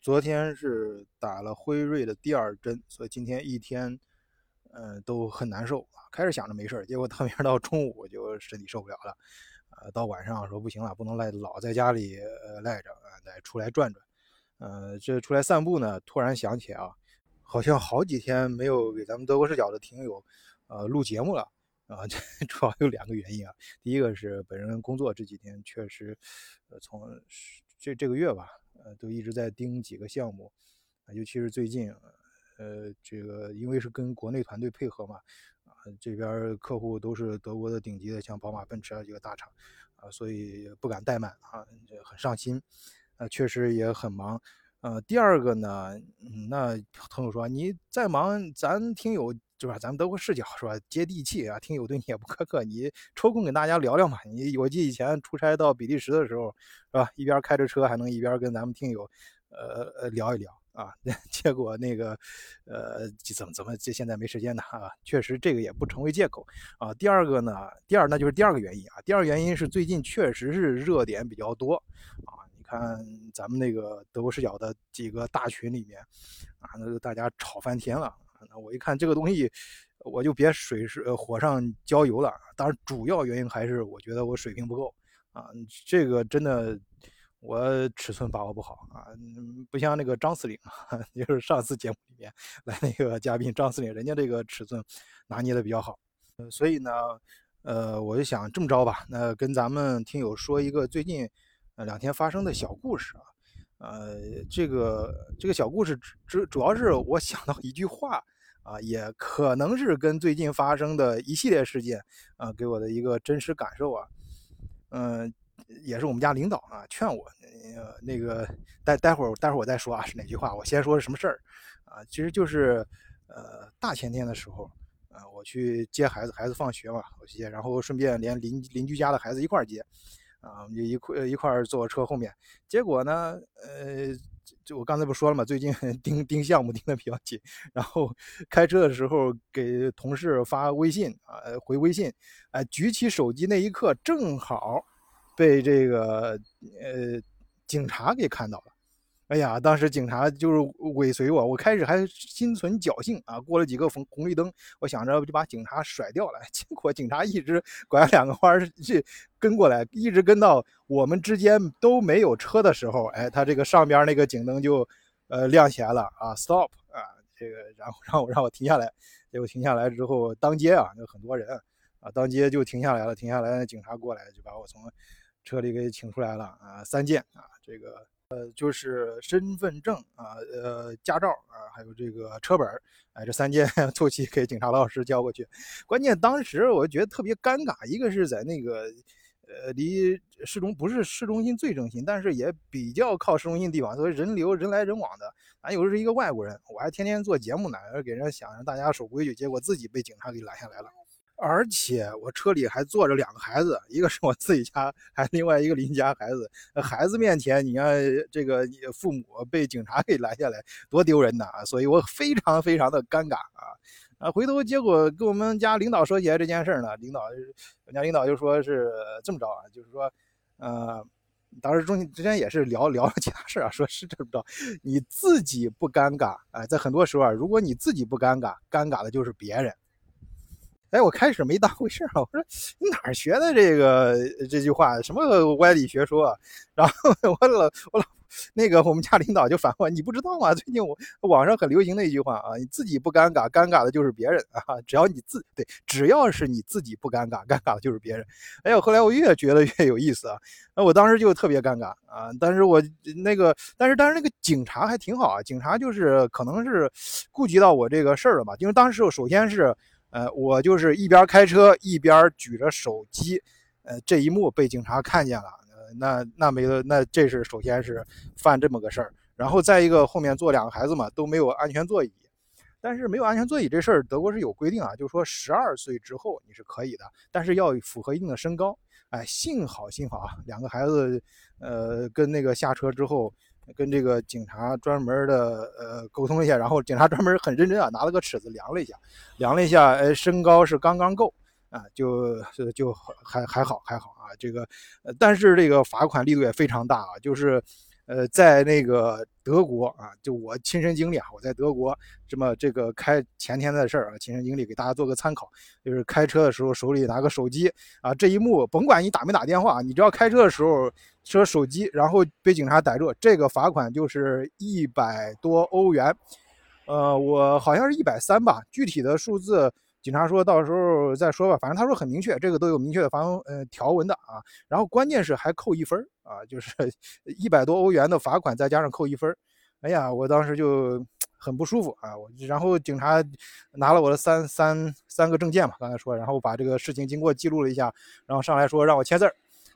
昨天是打了辉瑞的第二针，所以今天一天，呃，都很难受。开始想着没事结果特别到中午就身体受不了了，呃，到晚上说不行了，不能赖老在家里呃赖着啊，得出来转转。呃，这出来散步呢，突然想起啊，好像好几天没有给咱们德国视角的听友呃录节目了啊。这 主要有两个原因啊，第一个是本人工作这几天确实，呃，从这这个月吧。呃，都一直在盯几个项目，啊，尤其是最近，呃，这个因为是跟国内团队配合嘛，啊，这边客户都是德国的顶级的，像宝马、奔驰啊几个大厂，啊，所以不敢怠慢啊，这很上心，啊，确实也很忙。呃，第二个呢，那朋友说你再忙，咱听友是吧？咱们德国视角是吧？接地气啊，听友对你也不苛刻，你抽空跟大家聊聊嘛。你我记得以前出差到比利时的时候是吧？一边开着车还能一边跟咱们听友呃呃聊一聊啊。结果那个呃怎么怎么这现在没时间呢啊？确实这个也不成为借口啊。第二个呢，第二那就是第二个原因啊。第二个原因是最近确实是热点比较多啊。你看咱们那个德国视角的几个大群里面，啊，那大家吵翻天了。那我一看这个东西，我就别水是火上浇油了。当然，主要原因还是我觉得我水平不够啊。这个真的我尺寸把握不好啊，不像那个张司令，就是上次节目里面来那个嘉宾张司令，人家这个尺寸拿捏的比较好。所以呢，呃，我就想这么着吧，那跟咱们听友说一个最近。两天发生的小故事啊，呃，这个这个小故事主主要是我想到一句话啊，也可能是跟最近发生的一系列事件啊给我的一个真实感受啊，嗯，也是我们家领导啊劝我，呃，那个待待会儿待会儿我再说啊是哪句话，我先说是什么事儿啊，其实就是呃大前天的时候啊，我去接孩子，孩子放学嘛，我去接，然后顺便连邻邻居家的孩子一块儿接。啊，就一块一块坐车后面，结果呢，呃，就我刚才不说了嘛，最近 盯盯项目盯的比较紧，然后 开车的时候给同事发微信啊，回微信，哎，举起手机那一刻正好被这个呃警察给看到了。哎呀，当时警察就是尾随我，我开始还心存侥幸啊，过了几个红红绿灯，我想着就把警察甩掉了，结果警察一直拐了两个弯儿去跟过来，一直跟到我们之间都没有车的时候，哎，他这个上边那个警灯就呃亮起来了啊，stop 啊，这个然后让我让我停下来，结果停下来之后，当街啊有很多人啊，当街就停下来了，停下来警察过来就把我从车里给请出来了啊，三件啊，这个。呃，就是身份证啊，呃，驾照啊，还有这个车本哎，这三件 凑齐给警察老师交过去。关键当时我觉得特别尴尬，一个是在那个，呃，离市中不是市中心最中心，但是也比较靠市中心的地方，所以人流人来人往的。俺又是一个外国人，我还天天做节目呢，给人想让大家守规矩，结果自己被警察给拦下来了。而且我车里还坐着两个孩子，一个是我自己家，还另外一个邻家孩子。孩子面前，你看这个父母被警察给拦下来，多丢人呐！所以我非常非常的尴尬啊！啊，回头结果跟我们家领导说起来这件事呢，领导，我家领导就说是这么着啊，就是说，呃，当时中之前也是聊聊了其他事啊，说是这么着，你自己不尴尬，哎，在很多时候啊，如果你自己不尴尬，尴尬的就是别人。哎，我开始没当回事啊，我说你哪儿学的这个这句话，什么歪理学说？然后我老我老那个我们家领导就反问：“你不知道吗？最近我网上很流行的一句话啊，你自己不尴尬，尴尬的就是别人啊。只要你自对，只要是你自己不尴尬，尴尬的就是别人。哎呦，后来我越觉得越有意思啊，那我当时就特别尴尬啊。但是我那个，但是但是那个警察还挺好啊，警察就是可能是顾及到我这个事儿了吧，因为当时我首先是。呃，我就是一边开车一边举着手机，呃，这一幕被警察看见了，呃，那那没了，那这是首先是犯这么个事儿，然后再一个后面坐两个孩子嘛，都没有安全座椅，但是没有安全座椅这事儿，德国是有规定啊，就是说十二岁之后你是可以的，但是要符合一定的身高，哎，幸好幸好啊，两个孩子，呃，跟那个下车之后。跟这个警察专门的呃沟通一下，然后警察专门很认真啊，拿了个尺子量了一下，量了一下，哎，身高是刚刚够啊，就就还还好还好啊，这个，但是这个罚款力度也非常大啊，就是呃，在那个德国啊，就我亲身经历啊，我在德国这么这个开前天的事儿啊，亲身经历给大家做个参考，就是开车的时候手里拿个手机啊，这一幕甭管你打没打电话，你只要开车的时候说手机，然后被警察逮住，这个罚款就是一百多欧元，呃，我好像是一百三吧，具体的数字。警察说到时候再说吧，反正他说很明确，这个都有明确的罚呃条文的啊。然后关键是还扣一分啊，就是 一百多欧元的罚款再加上扣一分哎呀，我当时就 很不舒服啊。我然后警察拿了我的三三三个证件嘛，刚才说，然后把这个事情经过记录了一下，然后上来说让我签字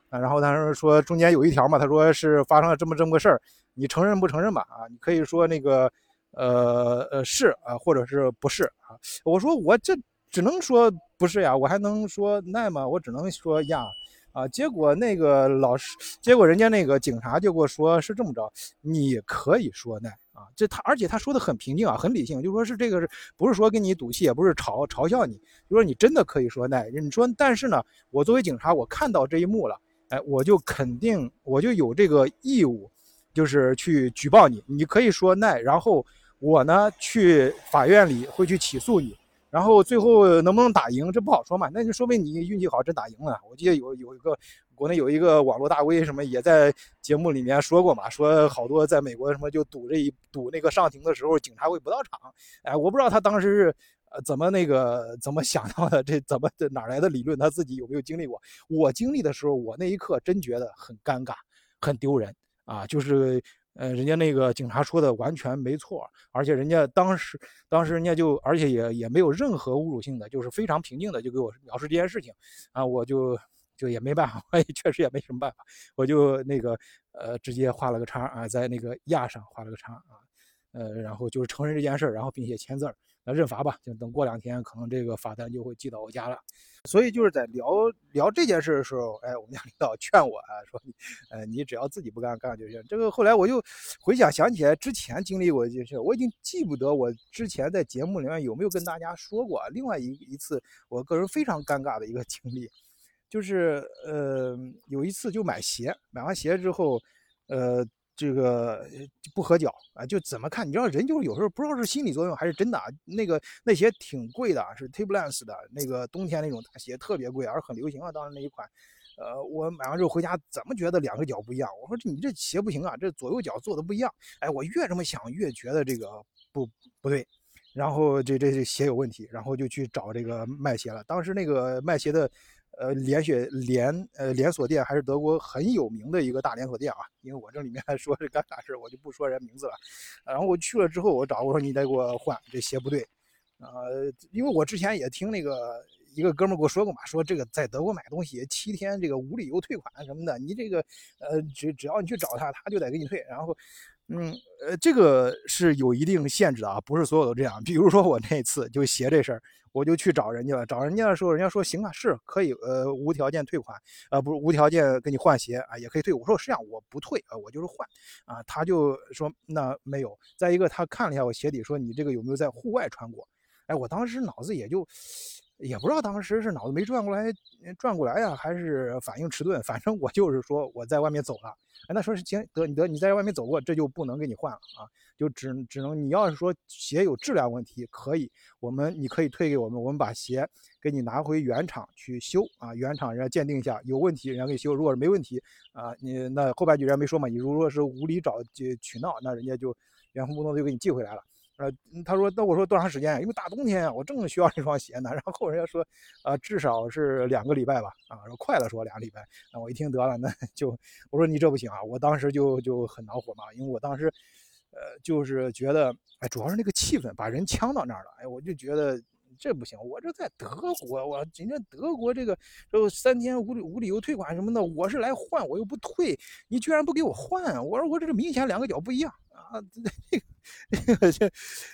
啊。然后他说说中间有一条嘛，他说是发生了这么这么个事儿，你承认不承认吧？啊，你可以说那个呃呃是啊，或者是不是啊？我说我这。只能说不是呀，我还能说那吗？我只能说呀，啊，结果那个老师，结果人家那个警察就给我说是这么着，你可以说那啊，这他而且他说的很平静啊，很理性，就说是这个是不是说跟你赌气，也不是嘲嘲笑你，就说你真的可以说那，你说但是呢，我作为警察，我看到这一幕了，哎，我就肯定我就有这个义务，就是去举报你，你可以说那，然后我呢去法院里会去起诉你。然后最后能不能打赢，这不好说嘛？那就说明你运气好，真打赢了。我记得有有一个国内有一个网络大 V 什么也在节目里面说过嘛，说好多在美国什么就赌这一赌那个上庭的时候，警察会不到场。哎，我不知道他当时是呃怎么那个怎么想到的，这怎么这哪来的理论？他自己有没有经历过？我经历的时候，我那一刻真觉得很尴尬，很丢人啊，就是。呃，人家那个警察说的完全没错，而且人家当时，当时人家就，而且也也没有任何侮辱性的，就是非常平静的就给我描述这件事情，啊，我就就也没办法，我也确实也没什么办法，我就那个呃直接画了个叉啊，在那个亚上画了个叉啊，呃，然后就是承认这件事然后并且签字那认罚吧，就等过两天，可能这个罚单就会寄到我家了。所以就是在聊聊这件事的时候，哎，我们家领导劝我啊，说，呃，你只要自己不干，干就行。这个后来我就回想想起来之前经历过一件事，我已经记不得我之前在节目里面有没有跟大家说过。另外一一次，我个人非常尴尬的一个 经历，就是呃，有一次就买鞋，买完鞋之后，呃。这个不合脚啊，就怎么看？你知道人就是有时候不知道是心理作用还是真的啊。那个那鞋挺贵的，是 Timberland 的那个冬天那种大鞋，特别贵，而很流行啊。当时那一款，呃，我买完之后回家，怎么觉得两个脚不一样？我说这你这鞋不行啊，这左右脚做的不一样。哎，我越这么想越觉得这个不不对，然后这这鞋有问题，然后就去找这个卖鞋了。当时那个卖鞋的。呃，连锁连呃连锁店还是德国很有名的一个大连锁店啊，因为我这里面说是干啥事，我就不说人名字了。然后我去了之后，我找我说你得给我换这鞋不对，呃，因为我之前也听那个一个哥们儿给我说过嘛，说这个在德国买东西七天这个无理由退款什么的，你这个呃只只要你去找他，他就得给你退。然后，嗯呃，这个是有一定限制的啊，不是所有都这样。比如说我那次就鞋这事儿。我就去找人家了，找人家的时候，人家说行啊，是可以，呃，无条件退款，呃，不是无条件给你换鞋啊，也可以退。我说实际上我不退啊，我就是换，啊，他就说那没有。再一个，他看了一下我鞋底，说你这个有没有在户外穿过？哎，我当时脑子也就。也不知道当时是脑子没转过来，转过来呀，还是反应迟钝。反正我就是说我在外面走了。哎，那说是行得你得你在外面走过，这就不能给你换了啊，就只只能你要是说鞋有质量问题，可以，我们你可以退给我们，我们把鞋给你拿回原厂去修啊，原厂人家鉴定一下有问题，人家给你修。如果是没问题啊，你那后半句人家没说嘛，你如果是无理找就取闹，那人家就原封不动就给你寄回来了。呃，他说，那我说多长时间？因为大冬天啊，我正需要这双鞋呢。然后人家说，呃，至少是两个礼拜吧。啊，说快了说两个礼拜。那我一听得了，那 就我说你这不行啊。我当时就就很恼火嘛，因为我当时，呃，就是觉得，哎，主要是那个气氛把人呛到那儿了。哎，我就觉得这不行。我这在德国，我人家德国这个这三天无理无理由退款什么的，我是来换，我又不退，你居然不给我换？我说我这明显两个脚不一样啊，这。这个这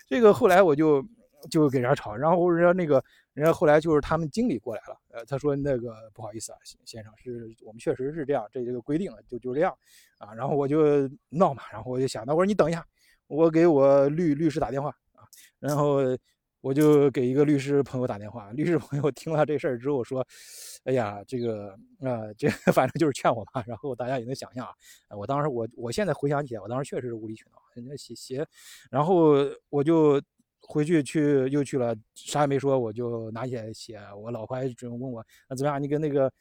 这个后来我就就给人家吵，然后人家那个人家后来就是他们经理过来了，呃，他说那个不好意思啊，先生是我们确实是这样，这这个规定了，就就这样啊，然后我就闹嘛，然后我就想，那我说你等一下，我给我律律师打电话啊，然后我就给一个律师朋友打电话，律师朋友听了这事儿之后说：“哎呀，这个啊，这反正就是劝我吧。”然后大家也能想象啊，我当时我我现在回想起来，我当时确实是无理取闹，人家写写，然后我就回去去又去了，啥也没说，我就拿起来写。我老婆还准备问我：“那怎么样？你跟那个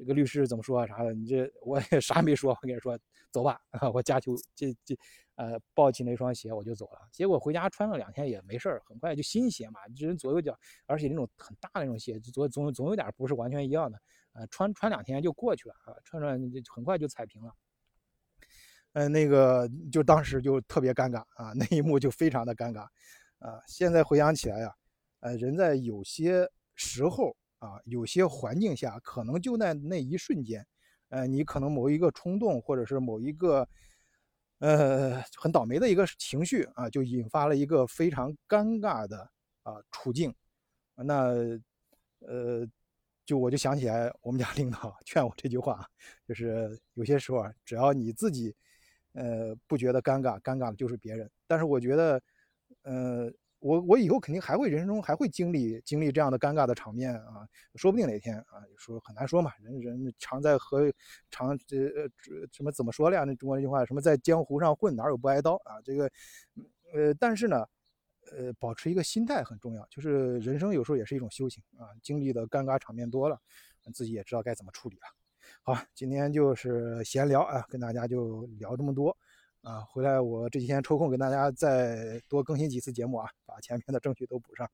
这个律师怎么说啊？啥的？”你这我也啥也没说，我跟你说，走吧，我加球这这。呃，抱起那双鞋我就走了，结果回家穿了两天也没事儿，很快就新鞋嘛，这人左右脚，而且那种很大的那种鞋，总总总有点不是完全一样的，呃，穿穿两天就过去了啊，穿穿很快就踩平了。嗯，那个就当时就特别尴尬啊，那一幕就非常的尴尬啊。现在回想起来呀，呃，人在有些时候啊，有些环境下，可能就在那一瞬间，呃，你可能某一个冲动，或者是某一个。呃，很倒霉的一个情绪啊，就引发了一个非常尴尬的啊处境。那呃，就我就想起来我们家领导 劝我这句话，就是有些时候啊，只要你自己呃不觉得尴尬，尴尬的就是别人。但是我觉得，呃。我我以后肯定还会人生中还会经历经历这样的尴尬的场面啊，说不定哪天啊，说很难说嘛，人人常在河常这呃什么怎么说了呀？那中国那句话什么在江湖上混哪有不挨刀啊？这个呃，但是呢，呃，保持一个心态很重要，就是人生有时候也是一种修行啊，经历的尴尬场面多了，自己也知道该怎么处理了。好，今天就是闲聊啊，跟大家就聊这么多。啊，回来我这几天抽空给大家再多更新几次节目啊，把前面的证据都补上。